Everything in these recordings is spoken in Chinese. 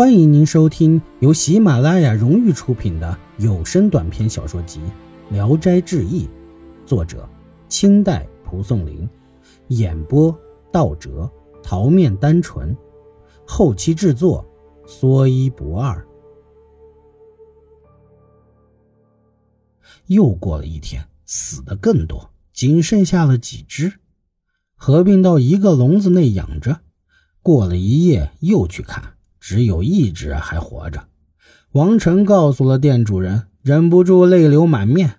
欢迎您收听由喜马拉雅荣誉出品的有声短篇小说集《聊斋志异》，作者清代蒲松龄，演播道哲、桃面单纯，后期制作说一不二。又过了一天，死的更多，仅剩下了几只，合并到一个笼子内养着。过了一夜，又去看。只有一只还活着，王晨告诉了店主人，忍不住泪流满面。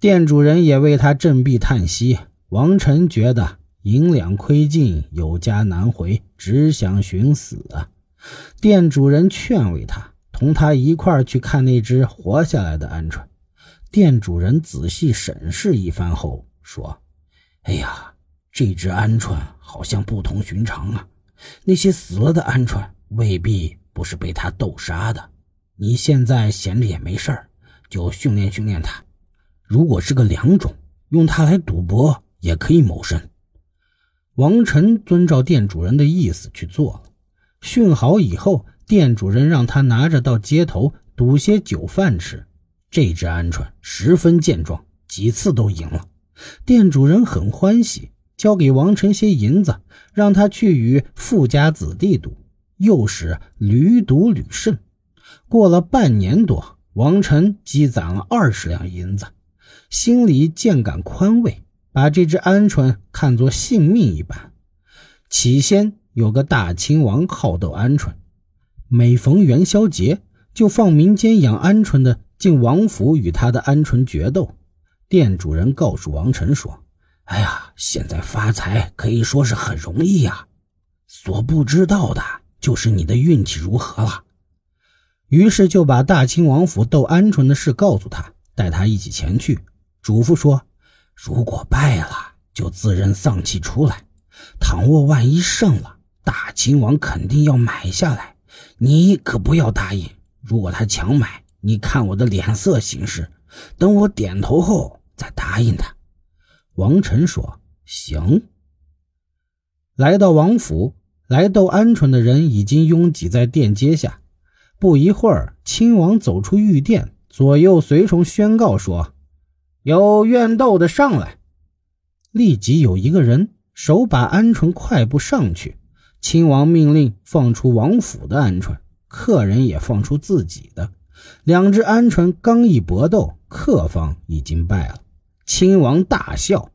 店主人也为他振臂叹息。王晨觉得银两亏尽，有家难回，只想寻死啊！店主人劝慰他，同他一块去看那只活下来的鹌鹑。店主人仔细审视一番后说：“哎呀，这只鹌鹑好像不同寻常啊！那些死了的鹌鹑。”未必不是被他斗杀的。你现在闲着也没事儿，就训练训练他。如果是个良种，用它来赌博也可以谋生。王晨遵照店主人的意思去做了。训好以后，店主人让他拿着到街头赌些酒饭吃。这只鹌鹑十分健壮，几次都赢了。店主人很欢喜，交给王晨些银子，让他去与富家子弟赌。又是屡赌屡胜，过了半年多，王晨积攒了二十两银子，心里渐感宽慰，把这只鹌鹑看作性命一般。起先有个大亲王好斗鹌鹑，每逢元宵节，就放民间养鹌鹑的进王府与他的鹌鹑决斗。店主人告诉王晨说：“哎呀，现在发财可以说是很容易呀，所不知道的。”就是你的运气如何了？于是就把大清王府斗鹌鹑的事告诉他，带他一起前去，嘱咐说：如果败了，就自认丧气出来；倘若万一胜了，大清王肯定要买下来，你可不要答应。如果他强买，你看我的脸色行事，等我点头后再答应他。王晨说：“行。”来到王府。来斗鹌鹑的人已经拥挤在殿阶下。不一会儿，亲王走出御殿，左右随从宣告说：“有愿斗的上来。”立即有一个人手把鹌鹑快步上去。亲王命令放出王府的鹌鹑，客人也放出自己的。两只鹌鹑刚一搏斗，客方已经败了。亲王大笑。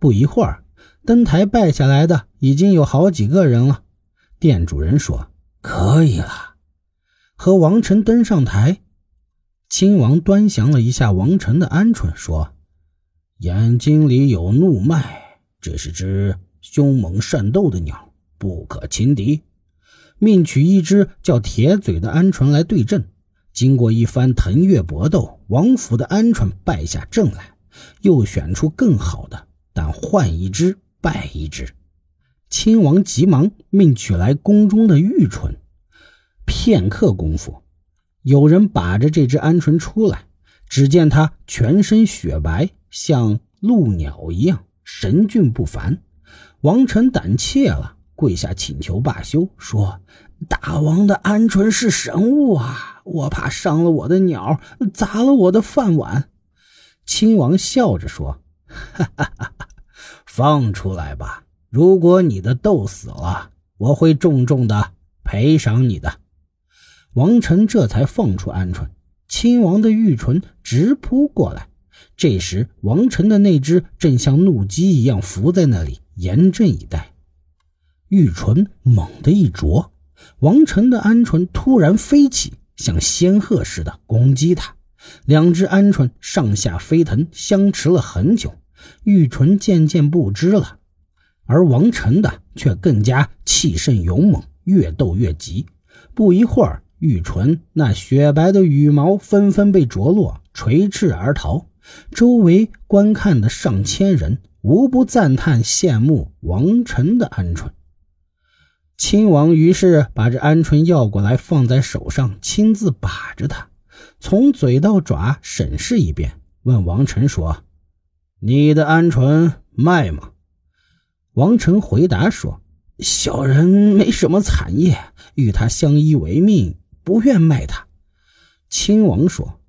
不一会儿。登台败下来的已经有好几个人了，店主人说：“可以了。”和王晨登上台，亲王端详了一下王晨的鹌鹑，说：“眼睛里有怒脉，这是只凶猛善斗的鸟，不可轻敌。”命取一只叫铁嘴的鹌鹑来对阵。经过一番腾跃搏斗，王府的鹌鹑败下阵来，又选出更好的，但换一只。败一只，亲王急忙命取来宫中的玉唇。片刻功夫，有人把着这只鹌鹑出来，只见它全身雪白，像鹭鸟一样神俊不凡。王臣胆怯了，跪下请求罢休，说：“大王的鹌鹑是神物啊，我怕伤了我的鸟，砸了我的饭碗。”亲王笑着说：“哈哈哈哈。”放出来吧！如果你的豆死了，我会重重的赔偿你的。王臣这才放出鹌鹑，亲王的玉唇直扑过来。这时，王臣的那只正像怒鸡一样伏在那里，严阵以待。玉唇猛地一啄，王臣的鹌鹑突然飞起，像仙鹤似的攻击他。两只鹌鹑上下飞腾，相持了很久。玉纯渐渐不知了，而王晨的却更加气盛勇猛，越斗越急。不一会儿，玉纯那雪白的羽毛纷纷被啄落，垂翅而逃。周围观看的上千人无不赞叹羡慕王晨的鹌鹑。亲王于是把这鹌鹑要过来，放在手上，亲自把着它，从嘴到爪审视一遍，问王晨说。你的鹌鹑卖吗？王成回答说：“小人没什么产业，与他相依为命，不愿卖他。亲王说：“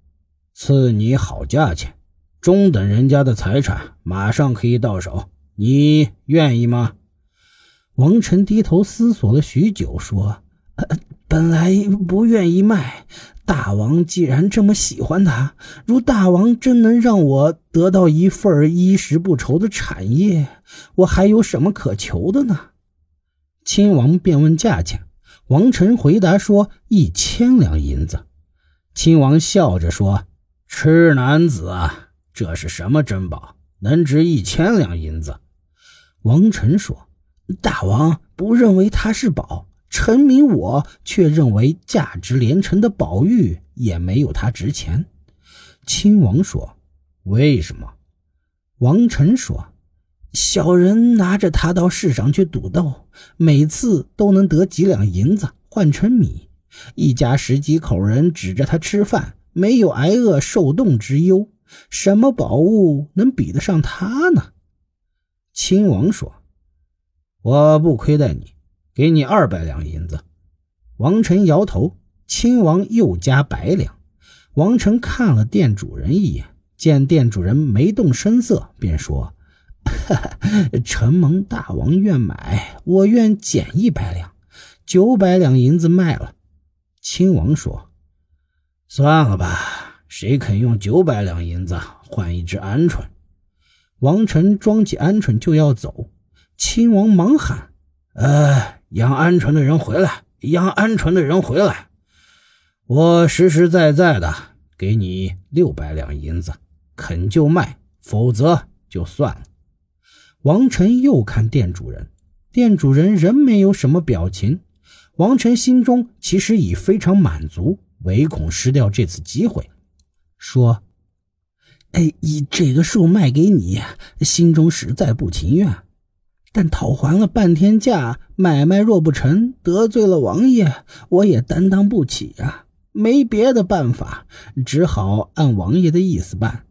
赐你好价钱，中等人家的财产马上可以到手，你愿意吗？”王晨低头思索了许久，说：“本来不愿意卖。大王既然这么喜欢他，如大王真能让我得到一份衣食不愁的产业，我还有什么可求的呢？”亲王便问价钱，王臣回答说：“一千两银子。”亲王笑着说：“痴男子啊，这是什么珍宝，能值一千两银子？”王臣说：“大王不认为它是宝，臣民我却认为价值连城的宝玉也没有它值钱。”亲王说：“为什么？”王臣说：“小人拿着它到市上去赌斗，每次都能得几两银子换成米。”一家十几口人指着他吃饭，没有挨饿受冻之忧，什么宝物能比得上他呢？亲王说：“我不亏待你，给你二百两银子。”王臣摇头。亲王又加百两。王臣看了店主人一眼，见店主人没动声色，便说：“ 承蒙大王愿买，我愿减一百两，九百两银子卖了。”亲王说：“算了吧，谁肯用九百两银子换一只鹌鹑？”王臣装起鹌鹑就要走，亲王忙喊：“呃，养鹌鹑的人回来！养鹌鹑的人回来！我实实在在的给你六百两银子，肯就卖，否则就算了。”王臣又看店主人，店主人仍没有什么表情。王晨心中其实已非常满足，唯恐失掉这次机会，说：“哎，以这个数卖给你，心中实在不情愿。但讨还了半天价，买卖若不成，得罪了王爷，我也担当不起啊！没别的办法，只好按王爷的意思办。”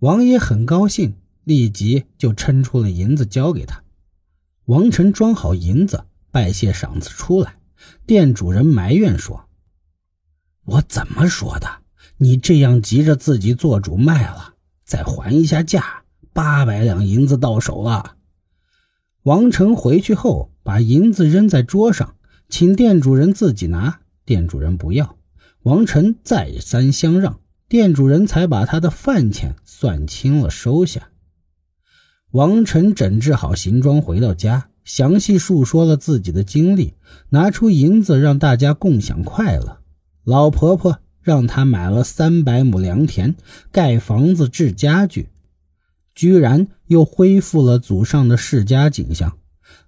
王爷很高兴，立即就称出了银子交给他。王晨装好银子，拜谢赏赐出来。店主人埋怨说：“我怎么说的？你这样急着自己做主卖了，再还一下价，八百两银子到手了。”王成回去后，把银子扔在桌上，请店主人自己拿。店主人不要，王成再三相让，店主人才把他的饭钱算清了收下。王成整治好行装，回到家。详细述说了自己的经历，拿出银子让大家共享快乐。老婆婆让他买了三百亩良田，盖房子、置家具，居然又恢复了祖上的世家景象。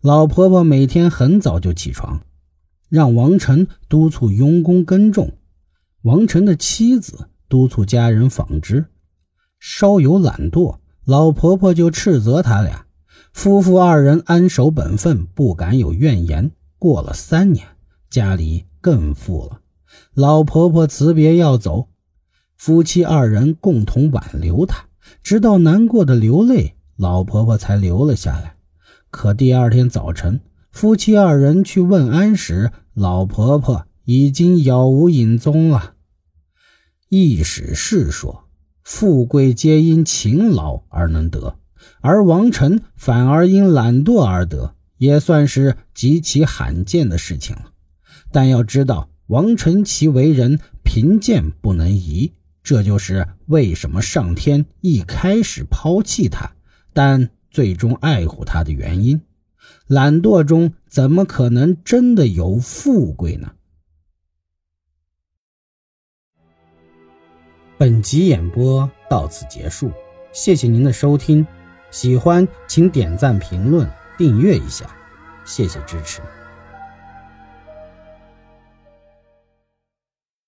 老婆婆每天很早就起床，让王晨督促佣工耕种。王晨的妻子督促家人纺织，稍有懒惰，老婆婆就斥责他俩。夫妇二人安守本分，不敢有怨言。过了三年，家里更富了。老婆婆辞别要走，夫妻二人共同挽留她，直到难过的流泪，老婆婆才留了下来。可第二天早晨，夫妻二人去问安时，老婆婆已经杳无影踪了。易史是说：“富贵皆因勤劳而能得。”而王晨反而因懒惰而得，也算是极其罕见的事情了。但要知道，王晨其为人贫贱不能移，这就是为什么上天一开始抛弃他，但最终爱护他的原因。懒惰中怎么可能真的有富贵呢？本集演播到此结束，谢谢您的收听。喜欢请点赞、评论、订阅一下，谢谢支持。